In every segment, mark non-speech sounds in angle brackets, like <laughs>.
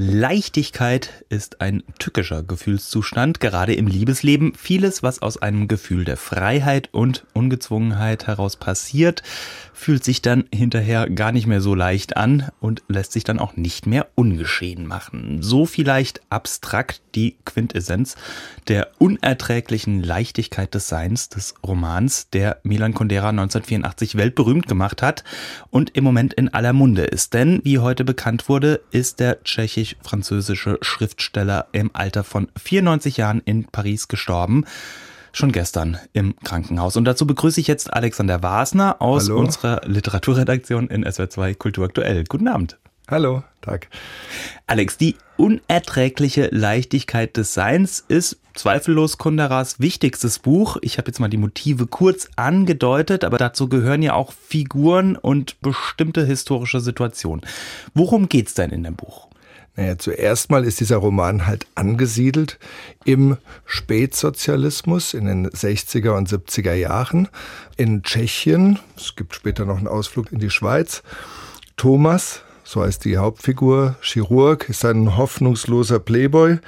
Leichtigkeit ist ein tückischer Gefühlszustand, gerade im Liebesleben. Vieles, was aus einem Gefühl der Freiheit und Ungezwungenheit heraus passiert, fühlt sich dann hinterher gar nicht mehr so leicht an und lässt sich dann auch nicht mehr ungeschehen machen. So vielleicht abstrakt die Quintessenz der unerträglichen Leichtigkeit des Seins des Romans, der Milan Kundera 1984 weltberühmt gemacht hat und im Moment in aller Munde ist. Denn, wie heute bekannt wurde, ist der tschechisch-französische Schriftsteller im Alter von 94 Jahren in Paris gestorben schon gestern im Krankenhaus. Und dazu begrüße ich jetzt Alexander Wasner aus Hallo. unserer Literaturredaktion in SWR2 Kulturaktuell. Guten Abend. Hallo, Tag. Alex, die unerträgliche Leichtigkeit des Seins ist zweifellos Kunderas wichtigstes Buch. Ich habe jetzt mal die Motive kurz angedeutet, aber dazu gehören ja auch Figuren und bestimmte historische Situationen. Worum geht's denn in dem Buch? Naja, zuerst mal ist dieser Roman halt angesiedelt im Spätsozialismus in den 60er und 70er Jahren in Tschechien. Es gibt später noch einen Ausflug in die Schweiz. Thomas, so heißt die Hauptfigur, Chirurg, ist ein hoffnungsloser Playboy.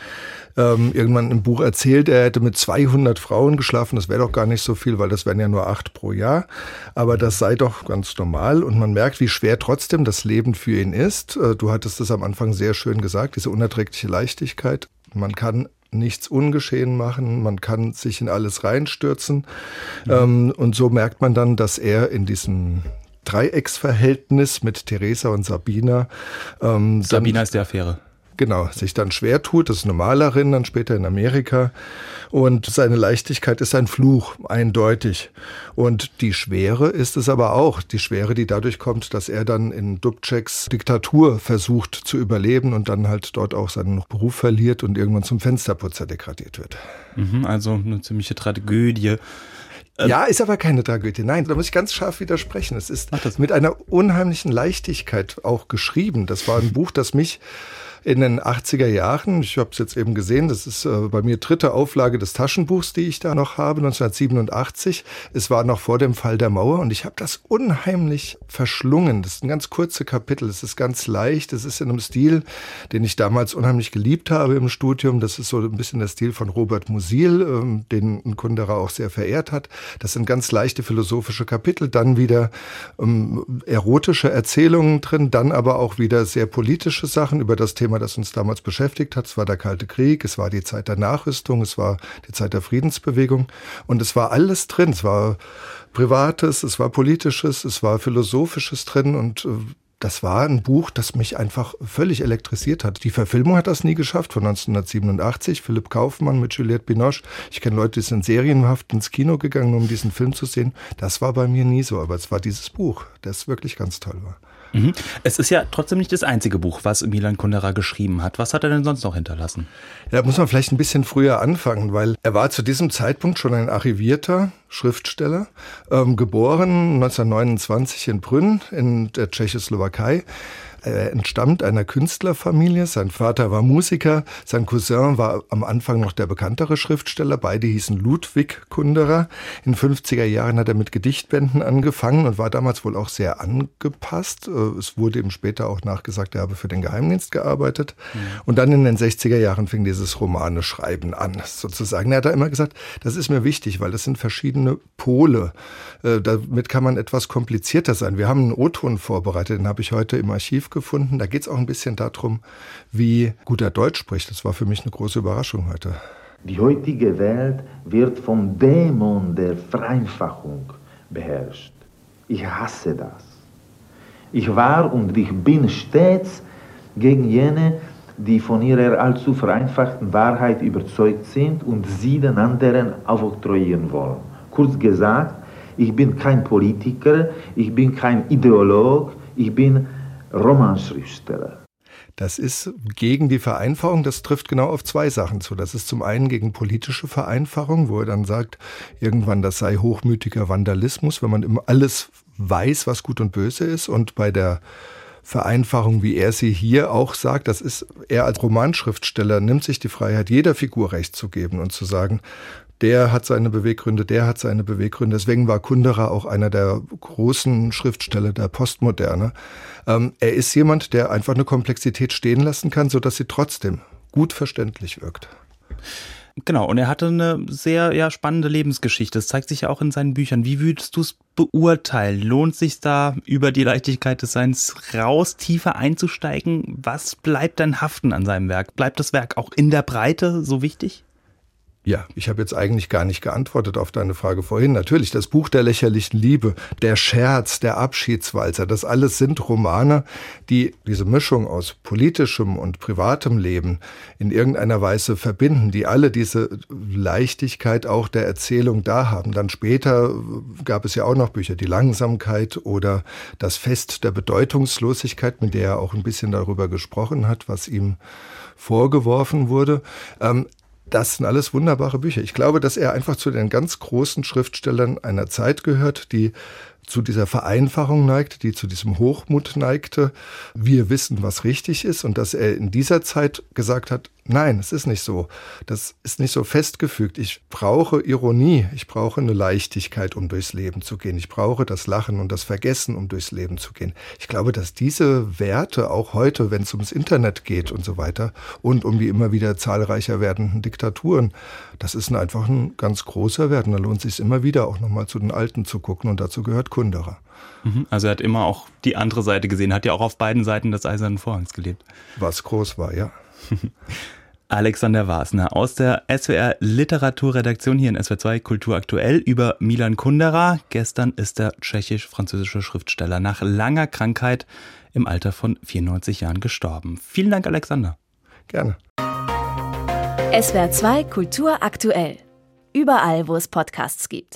Ähm, irgendwann im Buch erzählt, er hätte mit 200 Frauen geschlafen. Das wäre doch gar nicht so viel, weil das wären ja nur acht pro Jahr. Aber das sei doch ganz normal. Und man merkt, wie schwer trotzdem das Leben für ihn ist. Äh, du hattest das am Anfang sehr schön gesagt, diese unerträgliche Leichtigkeit. Man kann nichts ungeschehen machen, man kann sich in alles reinstürzen. Mhm. Ähm, und so merkt man dann, dass er in diesem Dreiecksverhältnis mit Theresa und Sabina. Ähm, Sabina ist die Affäre. Genau, sich dann schwer tut, das ist eine Malerin, dann später in Amerika. Und seine Leichtigkeit ist ein Fluch, eindeutig. Und die Schwere ist es aber auch. Die Schwere, die dadurch kommt, dass er dann in Dubčeks Diktatur versucht zu überleben und dann halt dort auch seinen Beruf verliert und irgendwann zum Fensterputzer degradiert wird. Mhm, also eine ziemliche Tragödie. Ähm, ja, ist aber keine Tragödie. Nein, da muss ich ganz scharf widersprechen. Es ist mit einer unheimlichen Leichtigkeit auch geschrieben. Das war ein Buch, das mich in den 80er Jahren. Ich habe es jetzt eben gesehen, das ist äh, bei mir dritte Auflage des Taschenbuchs, die ich da noch habe, 1987. Es war noch vor dem Fall der Mauer und ich habe das unheimlich verschlungen. Das ist ein ganz kurze Kapitel, es ist ganz leicht, es ist in einem Stil, den ich damals unheimlich geliebt habe im Studium. Das ist so ein bisschen der Stil von Robert Musil, ähm, den ein Kunderer auch sehr verehrt hat. Das sind ganz leichte philosophische Kapitel, dann wieder ähm, erotische Erzählungen drin, dann aber auch wieder sehr politische Sachen über das Thema Thema, das uns damals beschäftigt hat. Es war der Kalte Krieg, es war die Zeit der Nachrüstung, es war die Zeit der Friedensbewegung und es war alles drin. Es war Privates, es war Politisches, es war Philosophisches drin und äh, das war ein Buch, das mich einfach völlig elektrisiert hat. Die Verfilmung hat das nie geschafft, von 1987. Philipp Kaufmann mit Juliette Binoche. Ich kenne Leute, die sind serienhaft ins Kino gegangen, um diesen Film zu sehen. Das war bei mir nie so, aber es war dieses Buch, das wirklich ganz toll war. Mhm. Es ist ja trotzdem nicht das einzige Buch, was Milan Kundera geschrieben hat. Was hat er denn sonst noch hinterlassen? Ja, da muss man vielleicht ein bisschen früher anfangen, weil er war zu diesem Zeitpunkt schon ein arrivierter Schriftsteller, ähm, geboren 1929 in Brünn in der Tschechoslowakei. Er entstammt einer Künstlerfamilie. Sein Vater war Musiker, sein Cousin war am Anfang noch der bekanntere Schriftsteller. Beide hießen Ludwig Kunderer. In 50er Jahren hat er mit Gedichtbänden angefangen und war damals wohl auch sehr angepasst. Äh, es wurde ihm später auch nachgesagt, er habe für den Geheimdienst gearbeitet. Mhm. Und dann in den 60er Jahren fing dieses Romane Schreiben an, sozusagen. Er hat da immer gesagt, das ist mir wichtig, weil das sind verschiedene Pole. Äh, damit kann man etwas komplizierter sein. Wir haben einen O-Ton vorbereitet, den habe ich heute im Archiv gefunden. Da geht es auch ein bisschen darum, wie gut er Deutsch spricht. Das war für mich eine große Überraschung heute. Die heutige Welt wird vom Dämon der Vereinfachung beherrscht. Ich hasse das. Ich war und ich bin stets gegen jene, die von ihrer allzu vereinfachten Wahrheit überzeugt sind und sie den anderen aufoktroyieren wollen. Kurz gesagt, ich bin kein Politiker, ich bin kein Ideolog, ich bin Romanschriftsteller. Das ist gegen die Vereinfachung, das trifft genau auf zwei Sachen zu. Das ist zum einen gegen politische Vereinfachung, wo er dann sagt, irgendwann das sei hochmütiger Vandalismus, wenn man immer alles weiß, was gut und böse ist. Und bei der Vereinfachung, wie er sie hier auch sagt, das ist, er als Romanschriftsteller nimmt sich die Freiheit, jeder Figur Recht zu geben und zu sagen, der hat seine Beweggründe, der hat seine Beweggründe. Deswegen war Kundera auch einer der großen Schriftsteller der Postmoderne. Ähm, er ist jemand, der einfach eine Komplexität stehen lassen kann, sodass sie trotzdem gut verständlich wirkt. Genau, und er hatte eine sehr ja, spannende Lebensgeschichte. Das zeigt sich ja auch in seinen Büchern. Wie würdest du es beurteilen? Lohnt sich da über die Leichtigkeit des Seins raus, tiefer einzusteigen? Was bleibt dann haften an seinem Werk? Bleibt das Werk auch in der Breite so wichtig? Ja, ich habe jetzt eigentlich gar nicht geantwortet auf deine Frage vorhin. Natürlich, das Buch der lächerlichen Liebe, der Scherz, der Abschiedswalzer, das alles sind Romane, die diese Mischung aus politischem und privatem Leben in irgendeiner Weise verbinden, die alle diese Leichtigkeit auch der Erzählung da haben. Dann später gab es ja auch noch Bücher, die Langsamkeit oder das Fest der Bedeutungslosigkeit, mit der er auch ein bisschen darüber gesprochen hat, was ihm vorgeworfen wurde. Ähm, das sind alles wunderbare Bücher. Ich glaube, dass er einfach zu den ganz großen Schriftstellern einer Zeit gehört, die zu dieser Vereinfachung neigt, die zu diesem Hochmut neigte. Wir wissen, was richtig ist und dass er in dieser Zeit gesagt hat, nein, es ist nicht so. Das ist nicht so festgefügt. Ich brauche Ironie, ich brauche eine Leichtigkeit, um durchs Leben zu gehen. Ich brauche das Lachen und das Vergessen, um durchs Leben zu gehen. Ich glaube, dass diese Werte auch heute, wenn es ums Internet geht und so weiter und um die immer wieder zahlreicher werdenden Diktaturen, das ist einfach ein ganz großer Wert. Und da lohnt es sich immer wieder auch nochmal zu den Alten zu gucken und dazu gehört Kunderer. Mhm. Also er hat immer auch die andere Seite gesehen, hat ja auch auf beiden Seiten des Eisernen Vorhangs gelebt. Was groß war, ja. <laughs> Alexander Wasner aus der SWR Literaturredaktion hier in SWR2 Kultur aktuell über Milan Kundera. Gestern ist der tschechisch-französische Schriftsteller nach langer Krankheit im Alter von 94 Jahren gestorben. Vielen Dank, Alexander. Gerne. SWR2 Kultur aktuell. Überall, wo es Podcasts gibt.